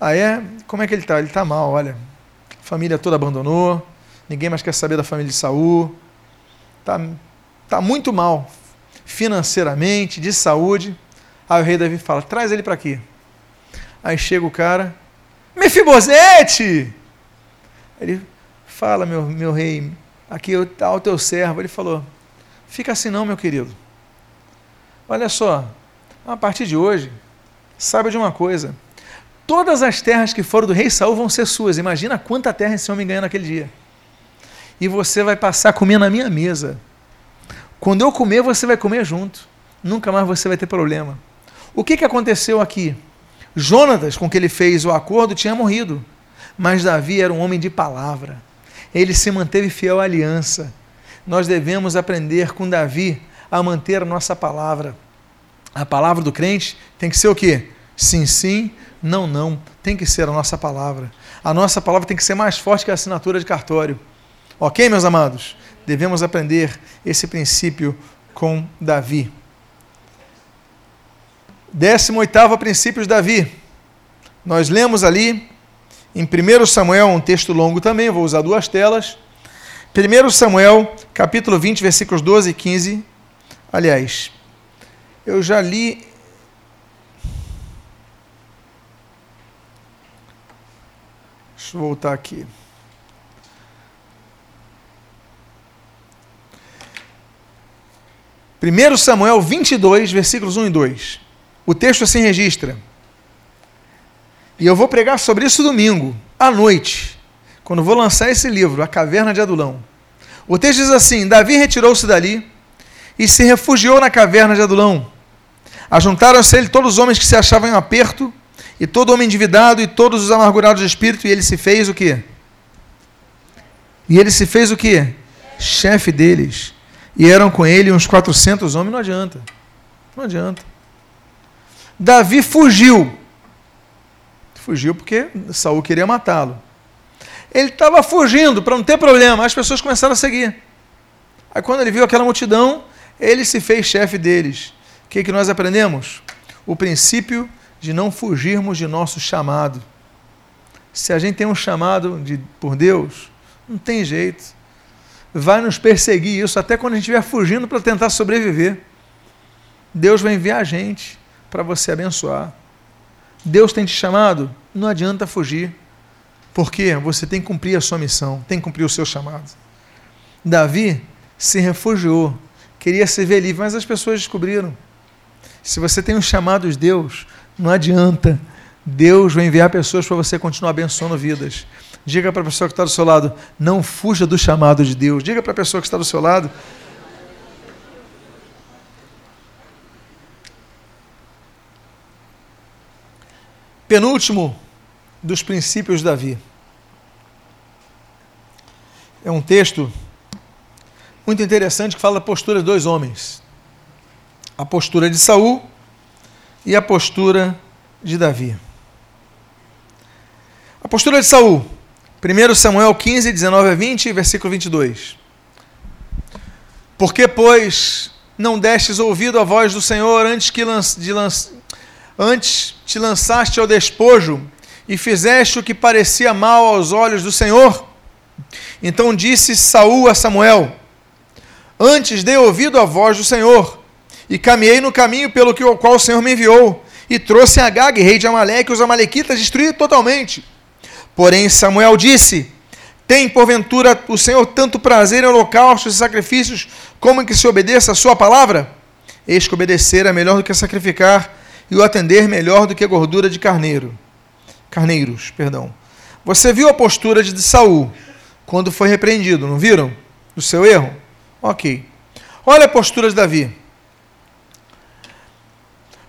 Ah é? Como é que ele está? Ele está mal, olha. A família toda abandonou, ninguém mais quer saber da família de Saul. Está tá muito mal, financeiramente, de saúde. Aí o rei Davi fala: traz ele para aqui. Aí chega o cara, Mefibosete! Ele fala, meu, meu rei, aqui está o teu servo. Ele falou, fica assim não, meu querido. Olha só, a partir de hoje, saiba de uma coisa. Todas as terras que foram do rei Saul vão ser suas. Imagina quanta terra esse homem ganhou naquele dia. E você vai passar a comer na minha mesa. Quando eu comer, você vai comer junto. Nunca mais você vai ter problema. O que, que aconteceu aqui? Jonatas, com que ele fez o acordo, tinha morrido. Mas Davi era um homem de palavra. Ele se manteve fiel à aliança. Nós devemos aprender com Davi a manter a nossa palavra. A palavra do crente tem que ser o quê? Sim, sim, não, não. Tem que ser a nossa palavra. A nossa palavra tem que ser mais forte que a assinatura de cartório. Ok, meus amados? Devemos aprender esse princípio com Davi. 18 princípio de Davi. Nós lemos ali em 1 Samuel, um texto longo também, vou usar duas telas. 1 Samuel, capítulo 20, versículos 12 e 15. Aliás, eu já li. Deixa eu voltar aqui. Primeiro Samuel 22, versículos 1 e 2. O texto assim registra. E eu vou pregar sobre isso domingo, à noite quando vou lançar esse livro, A Caverna de Adulão. O texto diz assim: Davi retirou-se dali e se refugiou na caverna de Adulão. Ajuntaram-se a ele todos os homens que se achavam em aperto, e todo homem endividado, e todos os amargurados de espírito, e ele se fez o quê? E ele se fez o quê? Chefe deles. E eram com ele uns 400 homens. Não adianta. Não adianta. Davi fugiu. Fugiu porque Saul queria matá-lo. Ele estava fugindo para não ter problema. As pessoas começaram a seguir. Aí quando ele viu aquela multidão, ele se fez chefe deles. O que, que nós aprendemos? O princípio de não fugirmos de nosso chamado. Se a gente tem um chamado de, por Deus, não tem jeito. Vai nos perseguir isso até quando a gente estiver fugindo para tentar sobreviver. Deus vai enviar a gente para você abençoar. Deus tem te chamado, não adianta fugir. Porque você tem que cumprir a sua missão, tem que cumprir o seu chamado. Davi se refugiou, queria se ver livre, mas as pessoas descobriram. Se você tem um chamado de Deus, não adianta. Deus vai enviar pessoas para você continuar abençoando vidas. Diga para a pessoa que está do seu lado, não fuja do chamado de Deus. Diga para a pessoa que está do seu lado. Penúltimo dos princípios de Davi. É um texto muito interessante que fala da postura de dois homens. A postura de Saul e a postura de Davi. A postura de Saul. 1 Samuel 15, 19 a 20, versículo 22. Porque, pois, não destes ouvido à voz do Senhor antes que de antes te lançaste ao despojo e fizeste o que parecia mal aos olhos do Senhor? Então disse Saul a Samuel: Antes dei ouvido à voz do Senhor, e caminhei no caminho pelo que, qual o Senhor me enviou, e trouxe Agag, rei de Amaleque, os amalequitas destruí totalmente. Porém Samuel disse: Tem porventura o Senhor tanto prazer em holocaustos e sacrifícios, como em que se obedeça a sua palavra? Eis que obedecer é melhor do que sacrificar, e o atender melhor do que gordura de carneiro carneiros, perdão. Você viu a postura de Saul quando foi repreendido, não viram? Do seu erro? Ok. Olha a postura de Davi.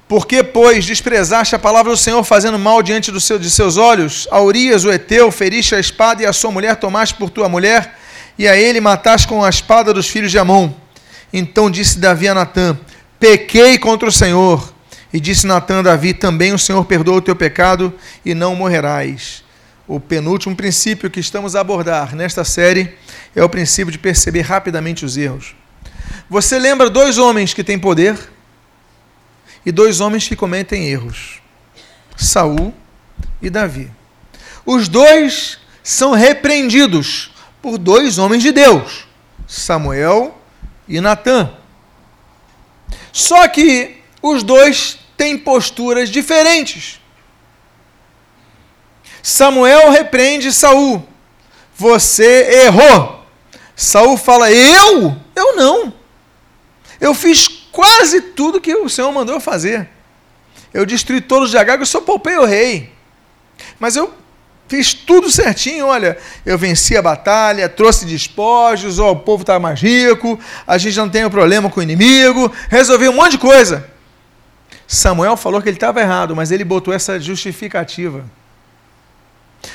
Porque, pois, desprezaste a palavra do Senhor, fazendo mal diante do seu, de seus olhos, a Urias, o Eteu, feriste a espada e a sua mulher tomaste por tua mulher, e a ele mataste com a espada dos filhos de Amon. Então disse Davi a Natã: Pequei contra o Senhor e disse Natan a Davi: Também o Senhor perdoa o teu pecado e não morrerás. O penúltimo princípio que estamos a abordar nesta série é o princípio de perceber rapidamente os erros. Você lembra dois homens que têm poder e dois homens que cometem erros: Saul e Davi. Os dois são repreendidos por dois homens de Deus, Samuel e Natã. Só que os dois têm posturas diferentes. Samuel repreende Saul. Você errou. Saul fala: Eu? Eu não. Eu fiz quase tudo que o Senhor mandou eu fazer. Eu destruí todos os de Agag, eu só poupei o rei. Mas eu fiz tudo certinho, olha, eu venci a batalha, trouxe despojos, ó, o povo está mais rico, a gente não tem problema com o inimigo, resolvi um monte de coisa. Samuel falou que ele estava errado, mas ele botou essa justificativa.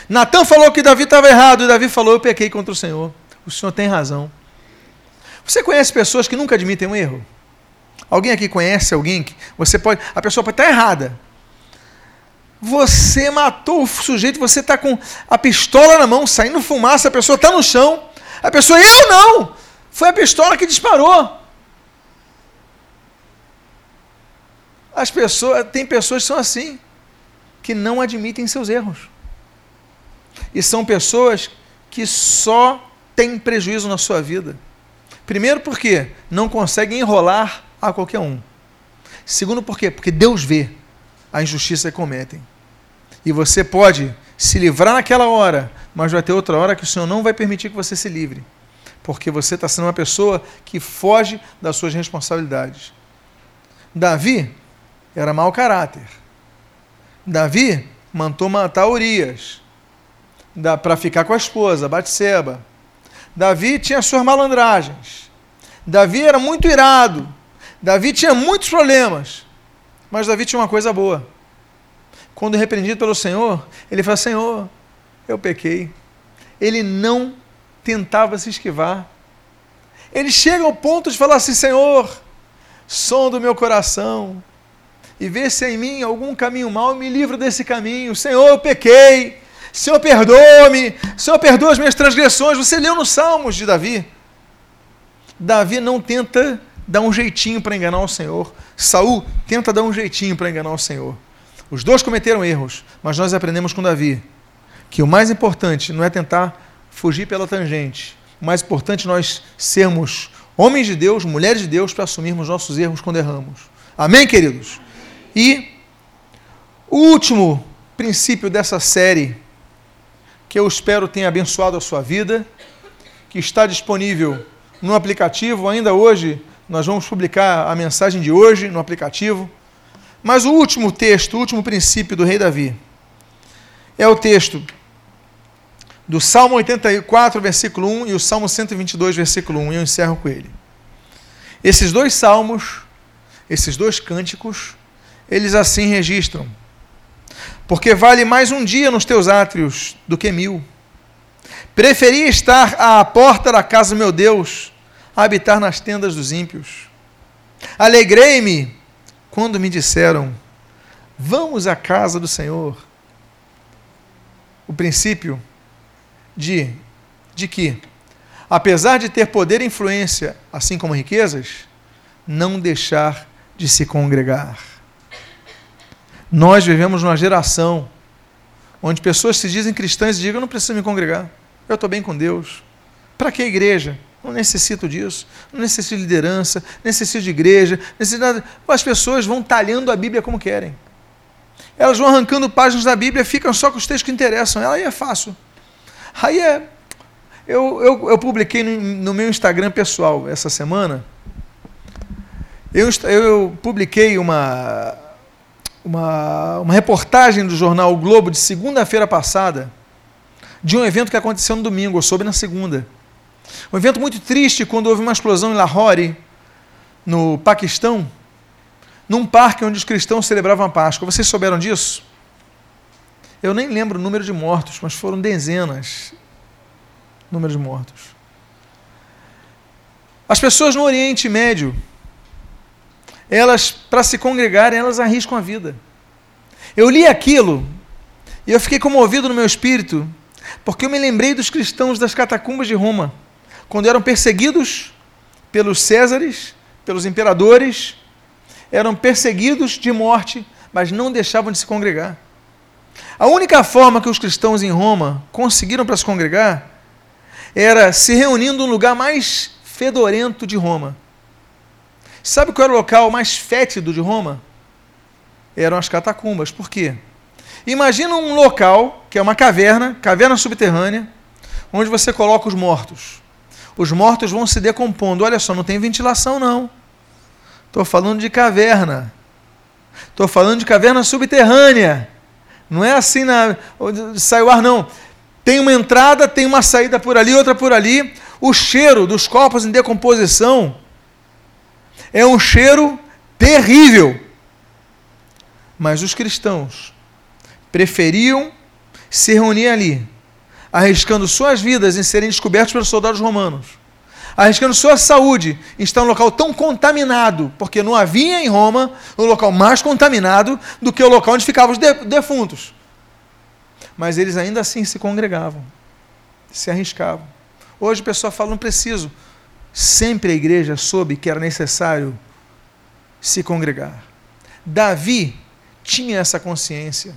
Natan falou que Davi estava errado, e Davi falou: Eu pequei contra o Senhor. O Senhor tem razão. Você conhece pessoas que nunca admitem um erro? Alguém aqui conhece alguém que você pode. A pessoa pode estar errada. Você matou o sujeito, você está com a pistola na mão, saindo fumaça, a pessoa está no chão. A pessoa, eu não! Foi a pistola que disparou. As pessoas, tem pessoas que são assim, que não admitem seus erros. E são pessoas que só tem prejuízo na sua vida. Primeiro, porque não consegue enrolar a qualquer um. Segundo, por quê? Porque Deus vê a injustiça que cometem. E você pode se livrar naquela hora, mas vai ter outra hora que o Senhor não vai permitir que você se livre. Porque você está sendo uma pessoa que foge das suas responsabilidades. Davi era mau caráter. Davi mandou matar Urias para ficar com a esposa, Batseba. Davi tinha suas malandragens. Davi era muito irado. Davi tinha muitos problemas. Mas Davi tinha uma coisa boa. Quando repreendido pelo Senhor, ele fala: Senhor, eu pequei. Ele não tentava se esquivar. Ele chega ao ponto de falar assim: Senhor, som do meu coração, e vê se em mim algum caminho mau, me livra desse caminho. Senhor, eu pequei. Senhor, perdoa-me. Senhor, perdoa as minhas transgressões. Você leu nos Salmos de Davi. Davi não tenta dar um jeitinho para enganar o Senhor. Saul tenta dar um jeitinho para enganar o Senhor. Os dois cometeram erros, mas nós aprendemos com Davi que o mais importante não é tentar fugir pela tangente. O mais importante é nós sermos homens de Deus, mulheres de Deus, para assumirmos nossos erros quando erramos. Amém, queridos? E o último princípio dessa série, que eu espero tenha abençoado a sua vida, que está disponível no aplicativo. Ainda hoje, nós vamos publicar a mensagem de hoje no aplicativo. Mas o último texto, o último princípio do rei Davi, é o texto do Salmo 84, versículo 1 e o Salmo 122, versículo 1, e eu encerro com ele. Esses dois salmos, esses dois cânticos, eles assim registram: Porque vale mais um dia nos teus átrios do que mil. Preferi estar à porta da casa do meu Deus, a habitar nas tendas dos ímpios. Alegrei-me quando me disseram: Vamos à casa do Senhor. O princípio de, de que, apesar de ter poder e influência, assim como riquezas, não deixar de se congregar. Nós vivemos numa geração onde pessoas se dizem cristãs e dizem: Eu não preciso me congregar, eu estou bem com Deus. Para que igreja? Não necessito disso, não necessito de liderança, necessito de igreja, necessito nada. As pessoas vão talhando a Bíblia como querem. Elas vão arrancando páginas da Bíblia, ficam só com os textos que interessam. Aí é fácil. Aí é. Eu, eu, eu publiquei no, no, meu Instagram pessoal essa semana. Eu, eu publiquei uma, uma, uma reportagem do jornal o Globo de segunda-feira passada de um evento que aconteceu no domingo, eu soube na segunda. Um evento muito triste quando houve uma explosão em Lahore, no Paquistão, num parque onde os cristãos celebravam a Páscoa. Vocês souberam disso? Eu nem lembro o número de mortos, mas foram dezenas número de mortos. As pessoas no Oriente Médio, elas, para se congregarem, elas arriscam a vida. Eu li aquilo e eu fiquei comovido no meu espírito, porque eu me lembrei dos cristãos das catacumbas de Roma quando eram perseguidos pelos Césares, pelos imperadores, eram perseguidos de morte, mas não deixavam de se congregar. A única forma que os cristãos em Roma conseguiram para se congregar era se reunindo no lugar mais fedorento de Roma. Sabe qual era o local mais fétido de Roma? Eram as catacumbas. Por quê? Imagina um local, que é uma caverna, caverna subterrânea, onde você coloca os mortos os mortos vão se decompondo. Olha só, não tem ventilação, não. Estou falando de caverna. Estou falando de caverna subterrânea. Não é assim na sai o ar, não. Tem uma entrada, tem uma saída por ali, outra por ali. O cheiro dos corpos em decomposição é um cheiro terrível. Mas os cristãos preferiam se reunir ali arriscando suas vidas em serem descobertos pelos soldados romanos, arriscando sua saúde em estar em um local tão contaminado, porque não havia em Roma um local mais contaminado do que o local onde ficavam os defuntos. Mas eles ainda assim se congregavam, se arriscavam. Hoje o pessoal fala, não preciso. Sempre a igreja soube que era necessário se congregar. Davi tinha essa consciência.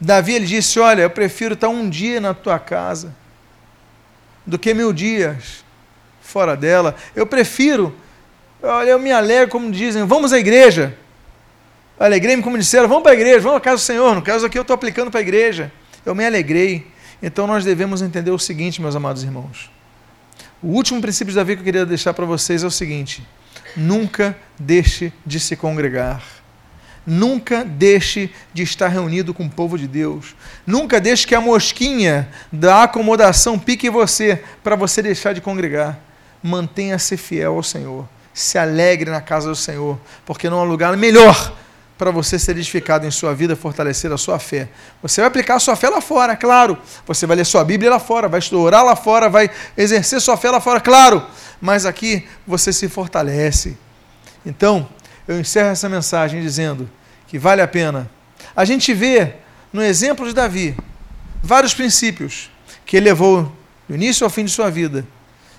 Davi ele disse: Olha, eu prefiro estar um dia na tua casa do que mil dias fora dela. Eu prefiro, olha, eu me alegro, como dizem, vamos à igreja. Alegrei-me, como disseram, vamos para a igreja, vamos à casa do Senhor. No caso aqui, eu estou aplicando para a igreja. Eu me alegrei. Então nós devemos entender o seguinte, meus amados irmãos. O último princípio de Davi que eu queria deixar para vocês é o seguinte: nunca deixe de se congregar. Nunca deixe de estar reunido com o povo de Deus. Nunca deixe que a mosquinha da acomodação pique você para você deixar de congregar. Mantenha-se fiel ao Senhor. Se alegre na casa do Senhor, porque não há lugar melhor para você ser edificado em sua vida, fortalecer a sua fé. Você vai aplicar a sua fé lá fora, claro. Você vai ler sua Bíblia lá fora, vai orar lá fora, vai exercer sua fé lá fora, claro. Mas aqui você se fortalece. Então, eu encerro essa mensagem dizendo: que vale a pena. A gente vê no exemplo de Davi vários princípios que ele levou do início ao fim de sua vida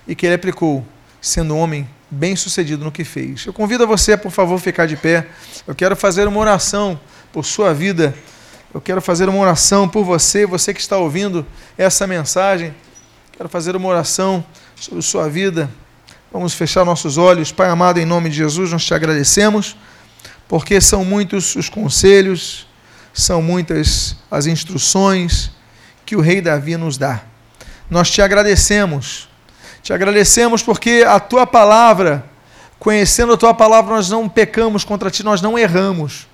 e que ele aplicou, sendo homem bem sucedido no que fez. Eu convido a você, por favor, ficar de pé. Eu quero fazer uma oração por sua vida. Eu quero fazer uma oração por você, você que está ouvindo essa mensagem. Quero fazer uma oração sobre sua vida. Vamos fechar nossos olhos. Pai amado, em nome de Jesus, nós te agradecemos porque são muitos os conselhos, são muitas as instruções que o rei Davi nos dá. Nós te agradecemos, te agradecemos porque a tua palavra, conhecendo a tua palavra, nós não pecamos contra ti, nós não erramos.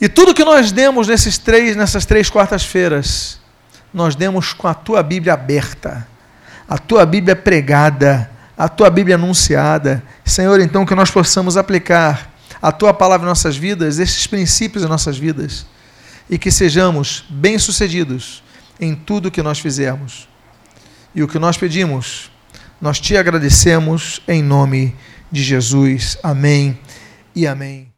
E tudo que nós demos nesses três, nessas três quartas-feiras, nós demos com a tua Bíblia aberta, a tua Bíblia pregada, a tua Bíblia anunciada. Senhor, então que nós possamos aplicar a tua palavra em nossas vidas, esses princípios em nossas vidas, e que sejamos bem-sucedidos em tudo que nós fizermos. E o que nós pedimos, nós te agradecemos em nome de Jesus. Amém e amém.